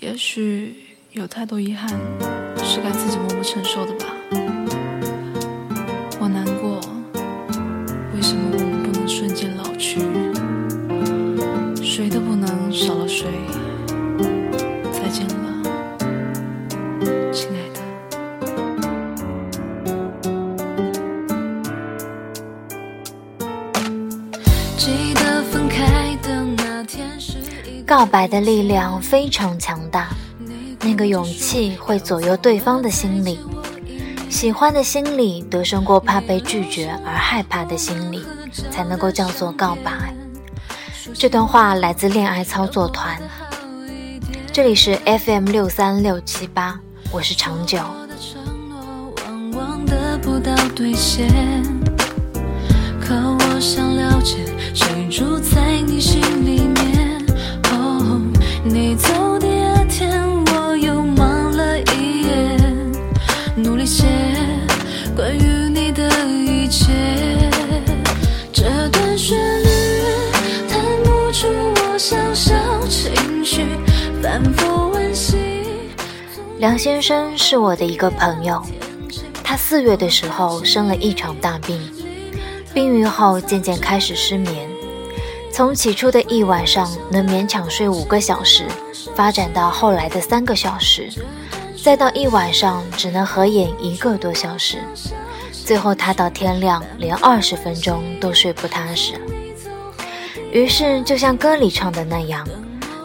也许有太多遗憾是该自己默默承受的吧。我难过，为什么我们不能瞬间老去？谁都不能少了谁。再见了，亲爱的。告白的力量非常强大，那个勇气会左右对方的心理，喜欢的心理得胜过怕被拒绝而害怕的心理，才能够叫做告白。这段话来自恋爱操作团，这里是 FM 六三六七八，我是长久。不到兑现，可我想了解，谁住在你心里？你走第二天，我又忙了一夜，努力写关于你的一切。这段旋律弹不出我想象情绪，反复温习。梁先生是我的一个朋友，他四月的时候生了一场大病，病愈后渐渐开始失眠，从起初的一晚上能勉强睡五个小时，发展到后来的三个小时，再到一晚上只能合眼一个多小时，最后他到天亮连二十分钟都睡不踏实。于是就像歌里唱的那样，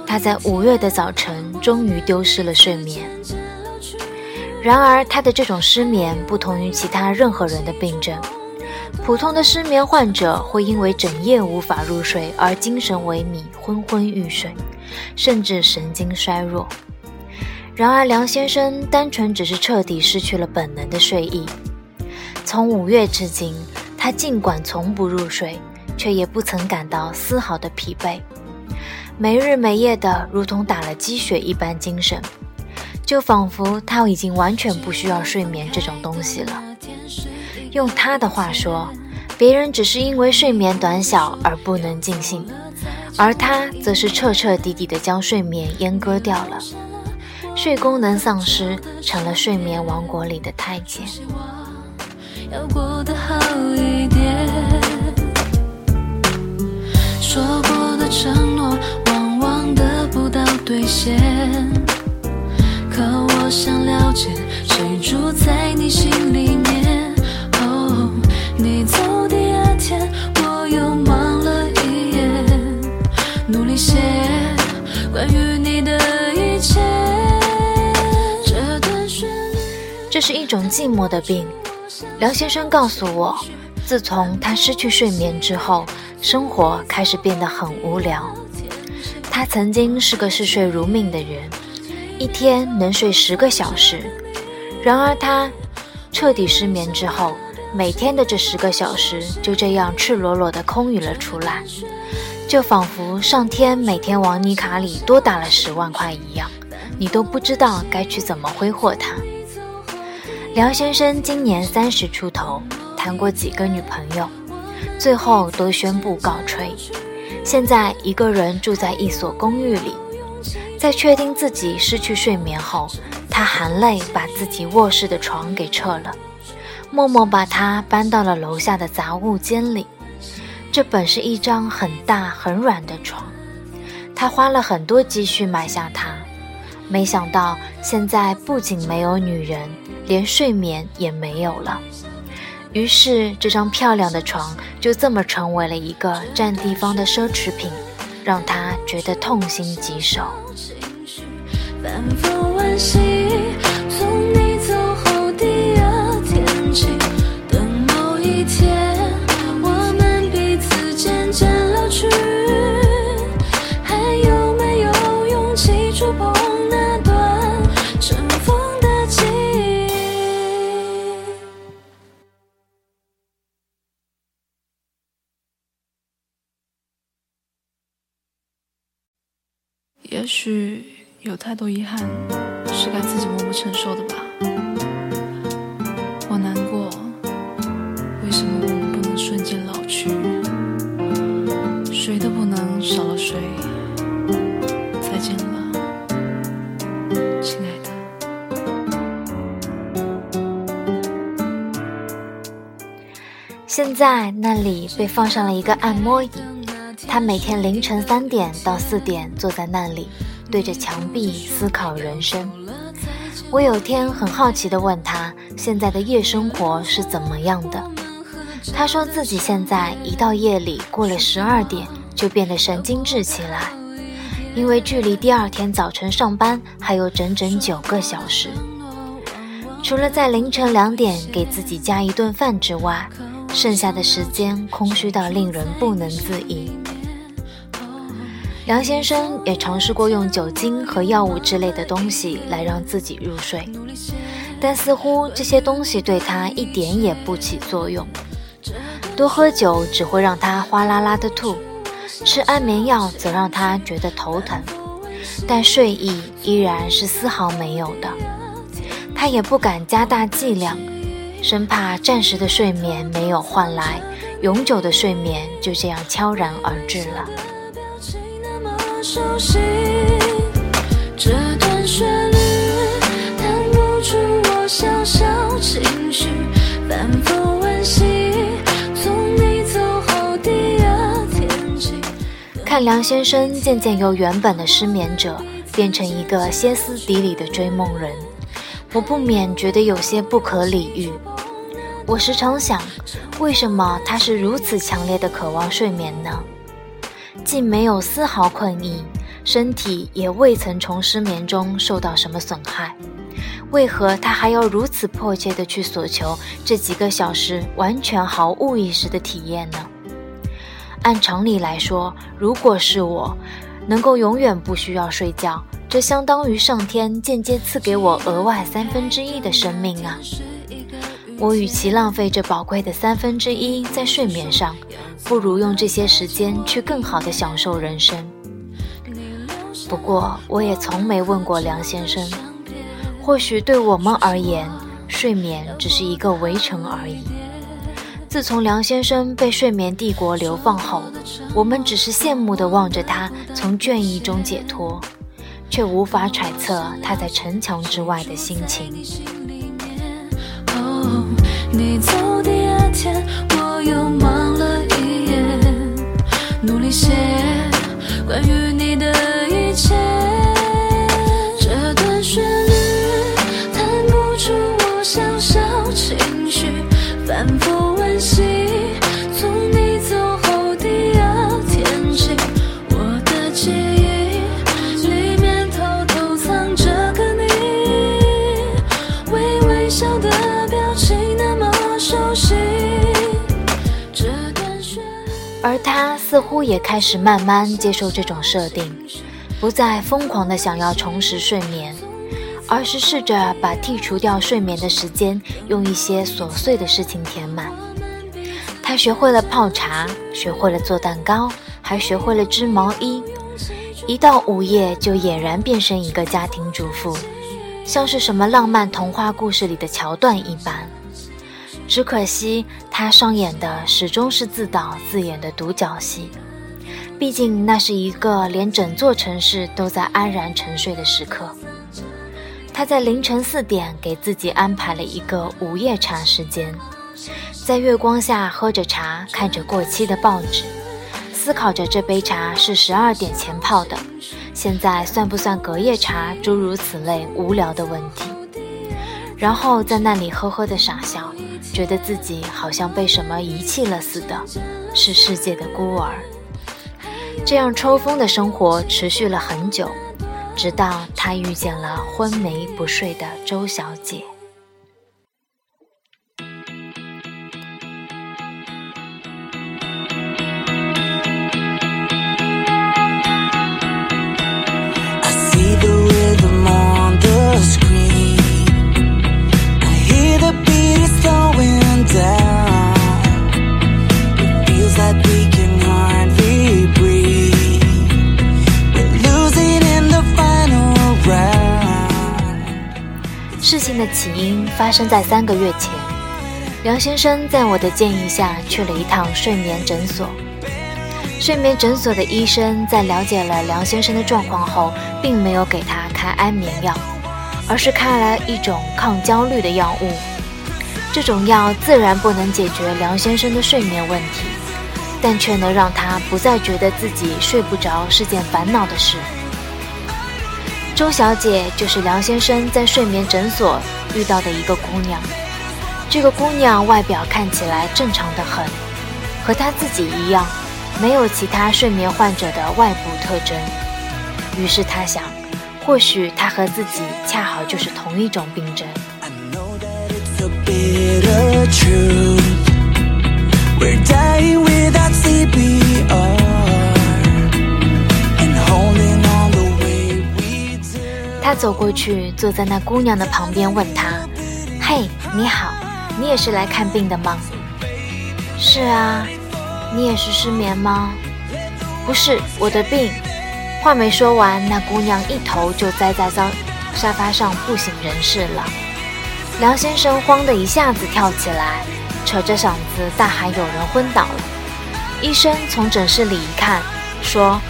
他在五月的早晨终于丢失了睡眠。然而，他的这种失眠不同于其他任何人的病症。普通的失眠患者会因为整夜无法入睡而精神萎靡、昏昏欲睡，甚至神经衰弱。然而，梁先生单纯只是彻底失去了本能的睡意。从五月至今，他尽管从不入睡，却也不曾感到丝毫的疲惫，没日没夜的如同打了鸡血一般精神。就仿佛他已经完全不需要睡眠这种东西了。用他的话说，别人只是因为睡眠短小而不能尽兴，而他则是彻彻底底的将睡眠阉割掉了，睡功能丧失，成了睡眠王国里的太监。要过得好一点。说过的承诺，往往得不到兑现。可我想了解，谁住在你心里是一种寂寞的病。梁先生告诉我，自从他失去睡眠之后，生活开始变得很无聊。他曾经是个嗜睡如命的人，一天能睡十个小时。然而他彻底失眠之后，每天的这十个小时就这样赤裸裸地空余了出来，就仿佛上天每天往你卡里多打了十万块一样，你都不知道该去怎么挥霍它。梁先生今年三十出头，谈过几个女朋友，最后都宣布告吹。现在一个人住在一所公寓里，在确定自己失去睡眠后，他含泪把自己卧室的床给撤了，默默把它搬到了楼下的杂物间里。这本是一张很大很软的床，他花了很多积蓄买下它，没想到现在不仅没有女人。连睡眠也没有了，于是这张漂亮的床就这么成为了一个占地方的奢侈品，让他觉得痛心疾首。反复温习，许有太多遗憾是该自己默默承受的吧。我难过，为什么我们不能瞬间老去？谁都不能少了谁。再见了，亲爱的。现在那里被放上了一个按摩椅。他每天凌晨三点到四点坐在那里，对着墙壁思考人生。我有天很好奇地问他，现在的夜生活是怎么样的？他说自己现在一到夜里过了十二点，就变得神经质起来，因为距离第二天早晨上班还有整整九个小时。除了在凌晨两点给自己加一顿饭之外，剩下的时间空虚到令人不能自已。梁先生也尝试过用酒精和药物之类的东西来让自己入睡，但似乎这些东西对他一点也不起作用。多喝酒只会让他哗啦啦的吐，吃安眠药则让他觉得头疼，但睡意依然是丝毫没有的。他也不敢加大剂量，生怕暂时的睡眠没有换来永久的睡眠，就这样悄然而至了。熟悉。这段旋律弹不出我小小情绪，反复温习。从你走后第二天起看梁先生渐渐由原本的失眠者变成一个歇斯底里的追梦人。我不免觉得有些不可理喻。我时常想，为什么他是如此强烈的渴望睡眠呢？既没有丝毫困意，身体也未曾从失眠中受到什么损害，为何他还要如此迫切地去索求这几个小时完全毫无意识的体验呢？按常理来说，如果是我，能够永远不需要睡觉。这相当于上天间接赐给我额外三分之一的生命啊！我与其浪费这宝贵的三分之一在睡眠上，不如用这些时间去更好的享受人生。不过，我也从没问过梁先生，或许对我们而言，睡眠只是一个围城而已。自从梁先生被睡眠帝国流放后，我们只是羡慕地望着他从倦意中解脱。却无法揣测他在城墙之外的心情。你走他似乎也开始慢慢接受这种设定，不再疯狂的想要重拾睡眠，而是试着把剔除掉睡眠的时间用一些琐碎的事情填满。他学会了泡茶，学会了做蛋糕，还学会了织毛衣。一到午夜就俨然变身一个家庭主妇，像是什么浪漫童话故事里的桥段一般。只可惜，他上演的始终是自导自演的独角戏。毕竟，那是一个连整座城市都在安然沉睡的时刻。他在凌晨四点给自己安排了一个午夜茶时间，在月光下喝着茶，看着过期的报纸，思考着这杯茶是十二点前泡的，现在算不算隔夜茶？诸如此类无聊的问题。然后在那里呵呵的傻笑。觉得自己好像被什么遗弃了似的，是世界的孤儿。这样抽风的生活持续了很久，直到他遇见了昏迷不睡的周小姐。起因发生在三个月前，梁先生在我的建议下去了一趟睡眠诊所。睡眠诊所的医生在了解了梁先生的状况后，并没有给他开安眠药，而是开了一种抗焦虑的药物。这种药自然不能解决梁先生的睡眠问题，但却能让他不再觉得自己睡不着是件烦恼的事。周小姐就是梁先生在睡眠诊所遇到的一个姑娘。这个姑娘外表看起来正常的很，和她自己一样，没有其他睡眠患者的外部特征。于是她想，或许她和自己恰好就是同一种病症。他走过去，坐在那姑娘的旁边，问她：“嘿，你好。”你也是来看病的吗？是啊，你也是失眠吗？不是，我的病。话没说完，那姑娘一头就栽在沙沙发上不省人事了。梁先生慌的一下子跳起来，扯着嗓子大喊：“有人昏倒了！”医生从诊室里一看，说：“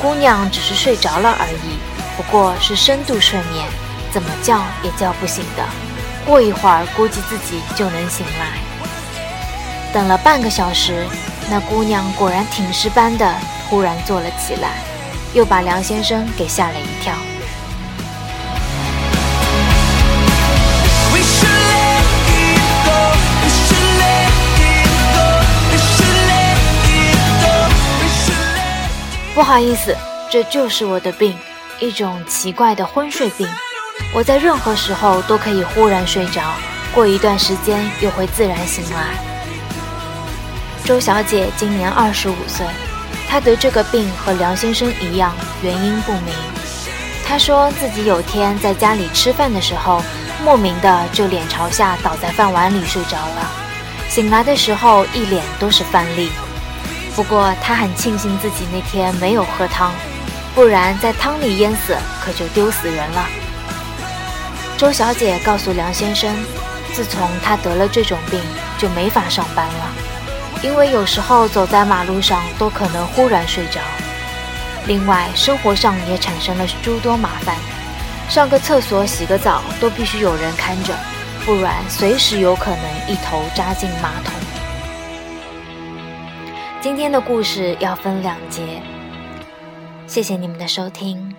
姑娘只是睡着了而已，不过是深度睡眠，怎么叫也叫不醒的。”过一会儿，估计自己就能醒来。等了半个小时，那姑娘果然挺尸般的突然坐了起来，又把梁先生给吓了一跳。不好意思，这就是我的病，一种奇怪的昏睡病。我在任何时候都可以忽然睡着，过一段时间又会自然醒来。周小姐今年二十五岁，她得这个病和梁先生一样，原因不明。她说自己有天在家里吃饭的时候，莫名的就脸朝下倒在饭碗里睡着了，醒来的时候一脸都是饭粒。不过她很庆幸自己那天没有喝汤，不然在汤里淹死可就丢死人了。周小姐告诉梁先生，自从他得了这种病，就没法上班了，因为有时候走在马路上都可能忽然睡着。另外，生活上也产生了诸多麻烦，上个厕所、洗个澡都必须有人看着，不然随时有可能一头扎进马桶。今天的故事要分两节，谢谢你们的收听。